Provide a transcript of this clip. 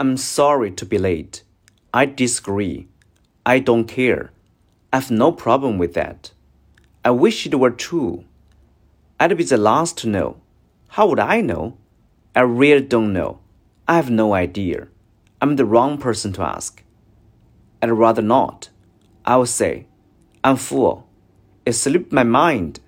I'm sorry to be late. I disagree. I don't care. I've no problem with that. I wish it were true. I'd be the last to know. How would I know? I really don't know. I have no idea. I'm the wrong person to ask. I'd rather not. I will say, I'm full. It slipped my mind.